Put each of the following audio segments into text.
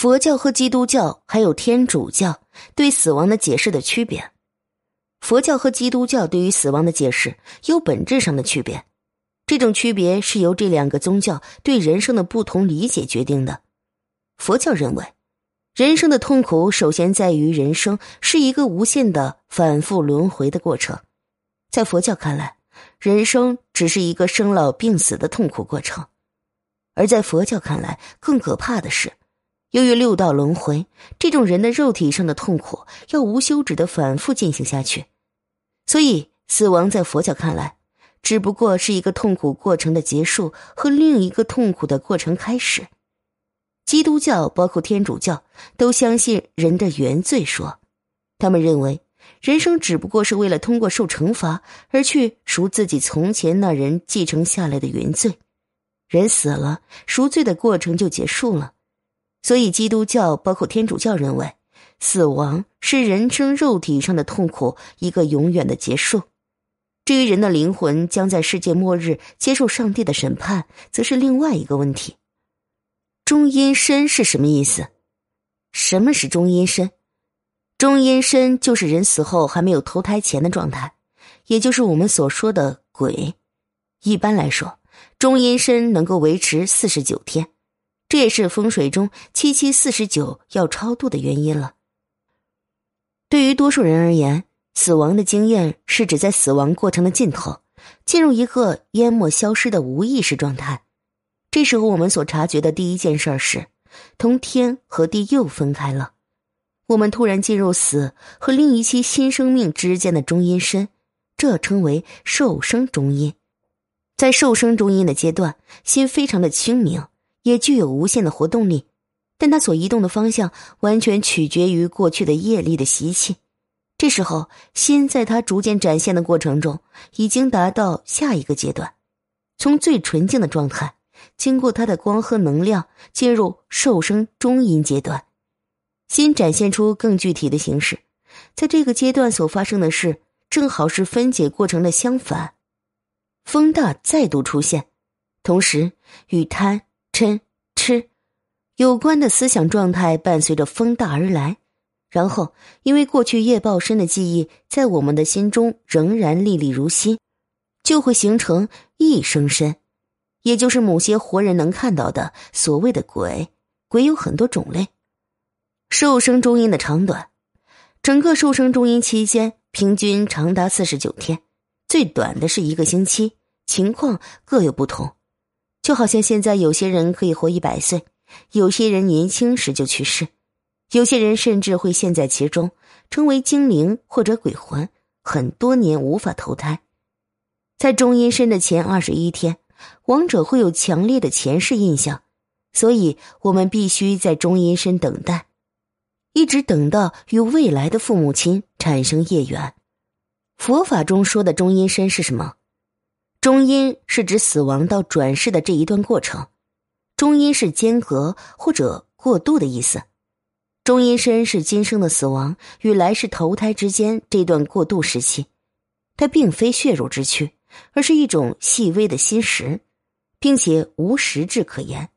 佛教和基督教还有天主教对死亡的解释的区别。佛教和基督教对于死亡的解释有本质上的区别，这种区别是由这两个宗教对人生的不同理解决定的。佛教认为，人生的痛苦首先在于人生是一个无限的反复轮回的过程。在佛教看来，人生只是一个生老病死的痛苦过程；而在佛教看来，更可怕的是。由于六道轮回，这种人的肉体上的痛苦要无休止的反复进行下去，所以死亡在佛教看来，只不过是一个痛苦过程的结束和另一个痛苦的过程开始。基督教包括天主教都相信人的原罪说，他们认为人生只不过是为了通过受惩罚而去赎自己从前那人继承下来的原罪，人死了，赎罪的过程就结束了。所以，基督教包括天主教认为，死亡是人生肉体上的痛苦一个永远的结束。至于人的灵魂将在世界末日接受上帝的审判，则是另外一个问题。中阴身是什么意思？什么是中阴身？中阴身就是人死后还没有投胎前的状态，也就是我们所说的鬼。一般来说，中阴身能够维持四十九天。这也是风水中七七四十九要超度的原因了。对于多数人而言，死亡的经验是指在死亡过程的尽头，进入一个淹没消失的无意识状态。这时候，我们所察觉的第一件事是，同天和地又分开了。我们突然进入死和另一期新生命之间的中阴身，这称为受生中阴。在受生中阴的阶段，心非常的清明。也具有无限的活动力，但它所移动的方向完全取决于过去的业力的习气。这时候，心在它逐渐展现的过程中，已经达到下一个阶段，从最纯净的状态，经过它的光和能量，进入受生中阴阶段，心展现出更具体的形式。在这个阶段所发生的事，正好是分解过程的相反，风大再度出现，同时与贪。嗔痴有关的思想状态伴随着风大而来，然后因为过去业报身的记忆在我们的心中仍然历历如新，就会形成一生身，也就是某些活人能看到的所谓的鬼。鬼有很多种类，受生中阴的长短，整个受生中阴期间平均长达四十九天，最短的是一个星期，情况各有不同。就好像现在有些人可以活一百岁，有些人年轻时就去世，有些人甚至会陷在其中，成为精灵或者鬼魂，很多年无法投胎。在中阴身的前二十一天，亡者会有强烈的前世印象，所以我们必须在中阴身等待，一直等到与未来的父母亲产生业缘。佛法中说的中阴身是什么？中阴是指死亡到转世的这一段过程，中阴是间隔或者过渡的意思。中阴身是今生的死亡与来世投胎之间这段过渡时期，它并非血肉之躯，而是一种细微的心识，并且无实质可言。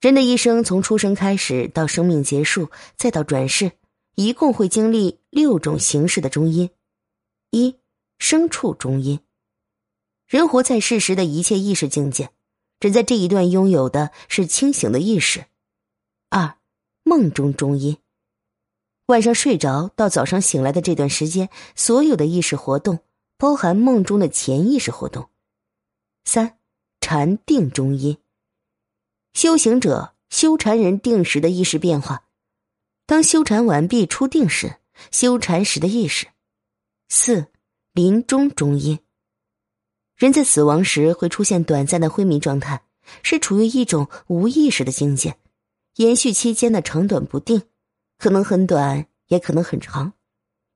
人的一生从出生开始到生命结束，再到转世，一共会经历六种形式的中阴：一、生处中阴。人活在世时的一切意识境界，只在这一段拥有的是清醒的意识。二，梦中中阴。晚上睡着到早上醒来的这段时间，所有的意识活动包含梦中的潜意识活动。三，禅定中阴。修行者修禅人定时的意识变化，当修禅完毕出定时，修禅时的意识。四，临终中阴。人在死亡时会出现短暂的昏迷状态，是处于一种无意识的境界，延续期间的长短不定，可能很短，也可能很长。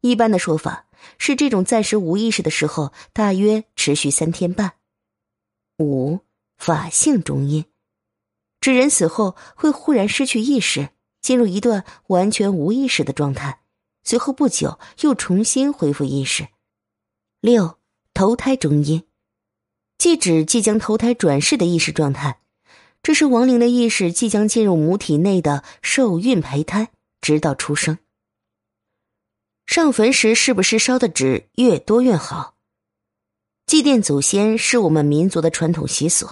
一般的说法是，这种暂时无意识的时候，大约持续三天半。五法性中阴，指人死后会忽然失去意识，进入一段完全无意识的状态，随后不久又重新恢复意识。六投胎中阴。即指即将投胎转世的意识状态，这是亡灵的意识即将进入母体内的受孕胚胎，直到出生。上坟时是不是烧的纸越多越好？祭奠祖先是我们民族的传统习俗，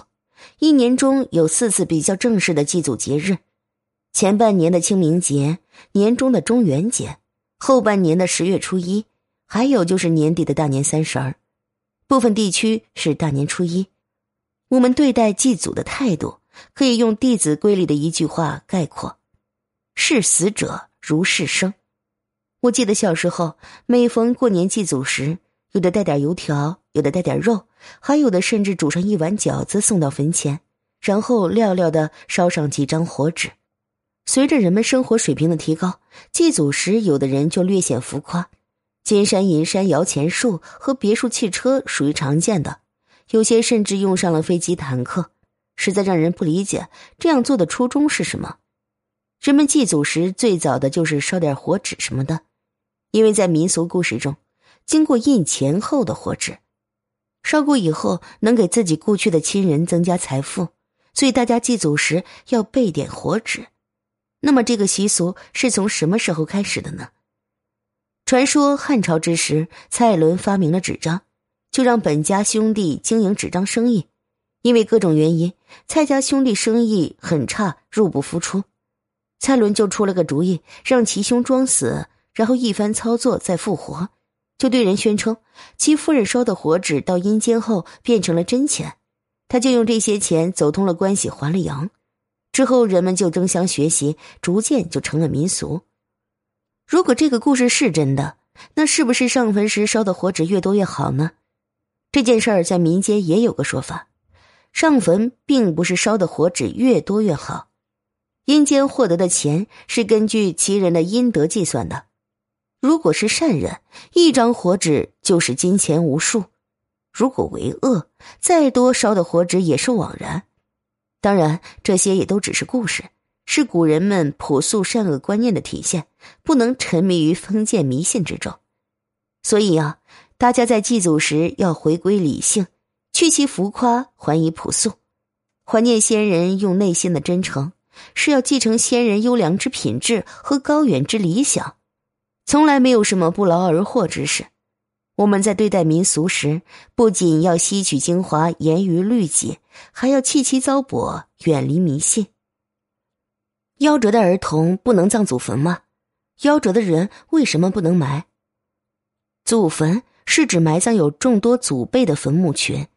一年中有四次比较正式的祭祖节日：前半年的清明节，年中的中元节，后半年的十月初一，还有就是年底的大年三十儿。部分地区是大年初一。我们对待祭祖的态度。可以用《弟子规》里的一句话概括：“视死者如视生。”我记得小时候，每逢过年祭祖时，有的带点油条，有的带点肉，还有的甚至煮上一碗饺子送到坟前，然后料料的烧上几张火纸。随着人们生活水平的提高，祭祖时有的人就略显浮夸，金山银山摇钱树和别墅汽车属于常见的，有些甚至用上了飞机坦克。实在让人不理解，这样做的初衷是什么？人们祭祖时最早的就是烧点火纸什么的，因为在民俗故事中，经过印前后的火纸，烧过以后能给自己故去的亲人增加财富，所以大家祭祖时要备点火纸。那么这个习俗是从什么时候开始的呢？传说汉朝之时，蔡伦发明了纸张，就让本家兄弟经营纸张生意。因为各种原因，蔡家兄弟生意很差，入不敷出。蔡伦就出了个主意，让其兄装死，然后一番操作再复活，就对人宣称其夫人烧的火纸到阴间后变成了真钱，他就用这些钱走通了关系还了阳。之后人们就争相学习，逐渐就成了民俗。如果这个故事是真的，那是不是上坟时烧的火纸越多越好呢？这件事儿在民间也有个说法。上坟并不是烧的火纸越多越好，阴间获得的钱是根据其人的阴德计算的。如果是善人，一张火纸就是金钱无数；如果为恶，再多烧的火纸也是枉然。当然，这些也都只是故事，是古人们朴素善恶观念的体现，不能沉迷于封建迷信之中。所以啊，大家在祭祖时要回归理性。去其浮夸，还以朴素。怀念先人，用内心的真诚，是要继承先人优良之品质和高远之理想，从来没有什么不劳而获之事。我们在对待民俗时，不仅要吸取精华，严于律己，还要弃其糟粕，远离迷信。夭折的儿童不能葬祖坟吗？夭折的人为什么不能埋？祖坟是指埋葬有众多祖辈的坟墓群。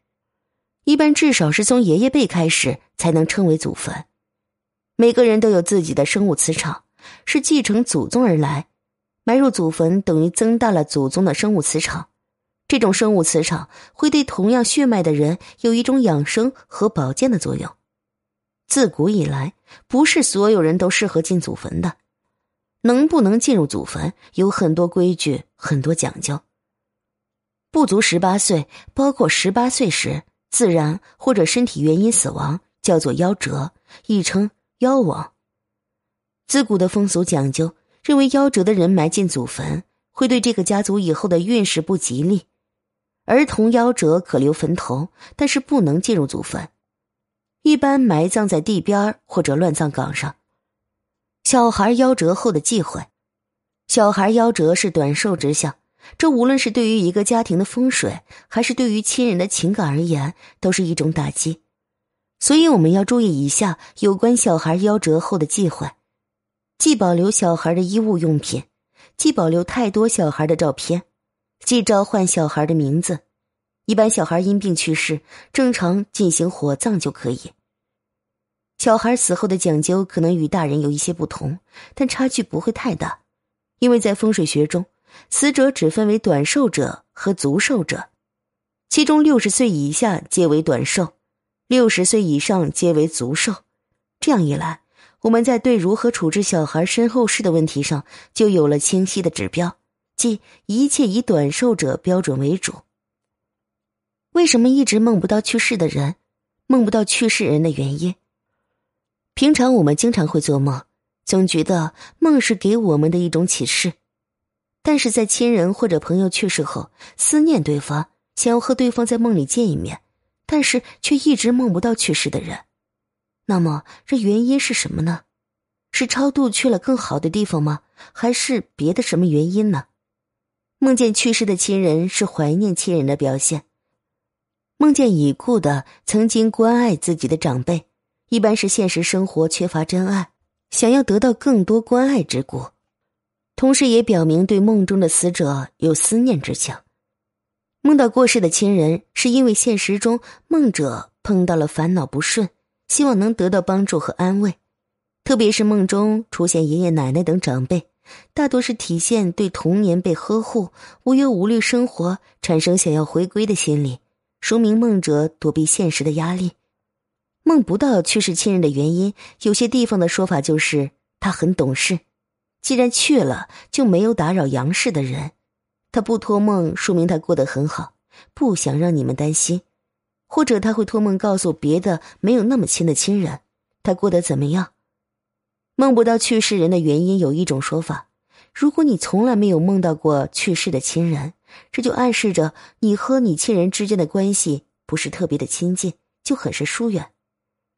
一般至少是从爷爷辈开始才能称为祖坟。每个人都有自己的生物磁场，是继承祖宗而来。埋入祖坟等于增大了祖宗的生物磁场，这种生物磁场会对同样血脉的人有一种养生和保健的作用。自古以来，不是所有人都适合进祖坟的。能不能进入祖坟，有很多规矩，很多讲究。不足十八岁，包括十八岁时。自然或者身体原因死亡叫做夭折，亦称夭亡。自古的风俗讲究，认为夭折的人埋进祖坟会对这个家族以后的运势不吉利。儿童夭折可留坟头，但是不能进入祖坟，一般埋葬在地边或者乱葬岗上。小孩夭折后的忌讳，小孩夭折是短寿之象。这无论是对于一个家庭的风水，还是对于亲人的情感而言，都是一种打击。所以我们要注意以下有关小孩夭折后的忌讳：既保留小孩的衣物用品，既保留太多小孩的照片，既召唤小孩的名字。一般小孩因病去世，正常进行火葬就可以。小孩死后的讲究可能与大人有一些不同，但差距不会太大，因为在风水学中。死者只分为短寿者和足寿者，其中六十岁以下皆为短寿，六十岁以上皆为足寿。这样一来，我们在对如何处置小孩身后事的问题上就有了清晰的指标，即一切以短寿者标准为主。为什么一直梦不到去世的人，梦不到去世人的原因？平常我们经常会做梦，总觉得梦是给我们的一种启示。但是在亲人或者朋友去世后，思念对方，想要和对方在梦里见一面，但是却一直梦不到去世的人，那么这原因是什么呢？是超度去了更好的地方吗？还是别的什么原因呢？梦见去世的亲人是怀念亲人的表现。梦见已故的曾经关爱自己的长辈，一般是现实生活缺乏真爱，想要得到更多关爱之故。同时也表明对梦中的死者有思念之情。梦到过世的亲人，是因为现实中梦者碰到了烦恼不顺，希望能得到帮助和安慰。特别是梦中出现爷爷奶奶等长辈，大多是体现对童年被呵护、无忧无虑生活产生想要回归的心理，说明梦者躲避现实的压力。梦不到去世亲人的原因，有些地方的说法就是他很懂事。既然去了，就没有打扰杨氏的人。他不托梦，说明他过得很好，不想让你们担心。或者他会托梦告诉别的没有那么亲的亲人，他过得怎么样？梦不到去世人的原因，有一种说法：如果你从来没有梦到过去世的亲人，这就暗示着你和你亲人之间的关系不是特别的亲近，就很是疏远，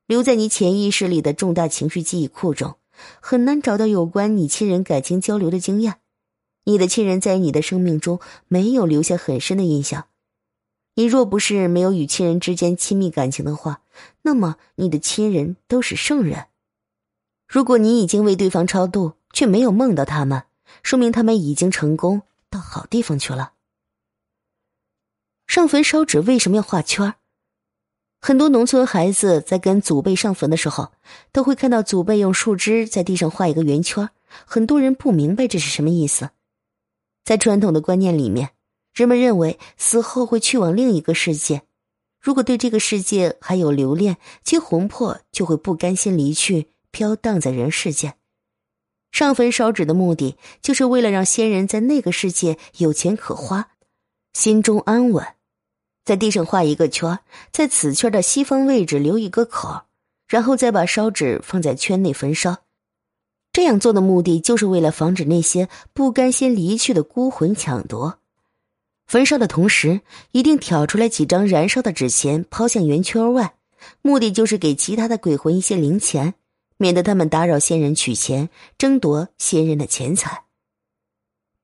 留在你潜意识里的重大情绪记忆库中。很难找到有关你亲人感情交流的经验，你的亲人在你的生命中没有留下很深的印象。你若不是没有与亲人之间亲密感情的话，那么你的亲人都是圣人。如果你已经为对方超度，却没有梦到他们，说明他们已经成功到好地方去了。上坟烧纸为什么要画圈儿？很多农村孩子在跟祖辈上坟的时候，都会看到祖辈用树枝在地上画一个圆圈。很多人不明白这是什么意思。在传统的观念里面，人们认为死后会去往另一个世界，如果对这个世界还有留恋，其魂魄就会不甘心离去，飘荡在人世间。上坟烧纸的目的，就是为了让先人在那个世界有钱可花，心中安稳。在地上画一个圈，在此圈的西方位置留一个口，然后再把烧纸放在圈内焚烧。这样做的目的就是为了防止那些不甘心离去的孤魂抢夺。焚烧的同时，一定挑出来几张燃烧的纸钱抛向圆圈外，目的就是给其他的鬼魂一些零钱，免得他们打扰先人取钱，争夺先人的钱财。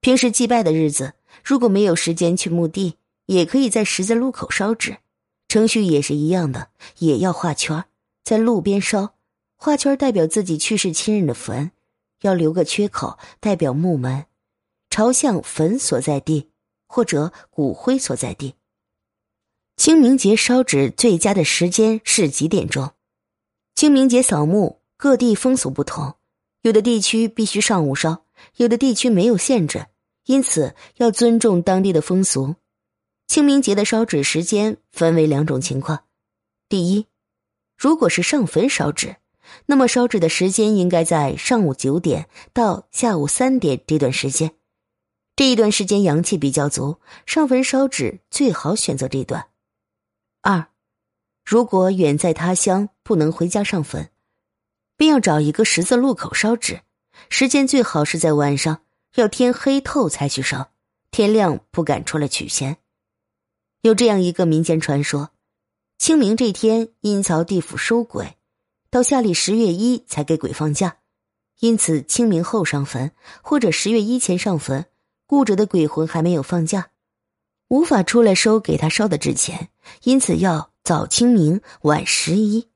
平时祭拜的日子，如果没有时间去墓地。也可以在十字路口烧纸，程序也是一样的，也要画圈，在路边烧，画圈代表自己去世亲人的坟，要留个缺口，代表墓门，朝向坟所在地或者骨灰所在地。清明节烧纸最佳的时间是几点钟？清明节扫墓各地风俗不同，有的地区必须上午烧，有的地区没有限制，因此要尊重当地的风俗。清明节的烧纸时间分为两种情况：第一，如果是上坟烧纸，那么烧纸的时间应该在上午九点到下午三点这段时间，这一段时间阳气比较足，上坟烧纸最好选择这段。二，如果远在他乡不能回家上坟，便要找一个十字路口烧纸，时间最好是在晚上，要天黑透才去烧，天亮不敢出来取钱。有这样一个民间传说：清明这天，阴曹地府收鬼，到下历十月一才给鬼放假，因此清明后上坟或者十月一前上坟，故者的鬼魂还没有放假，无法出来收给他烧的纸钱，因此要早清明晚十一。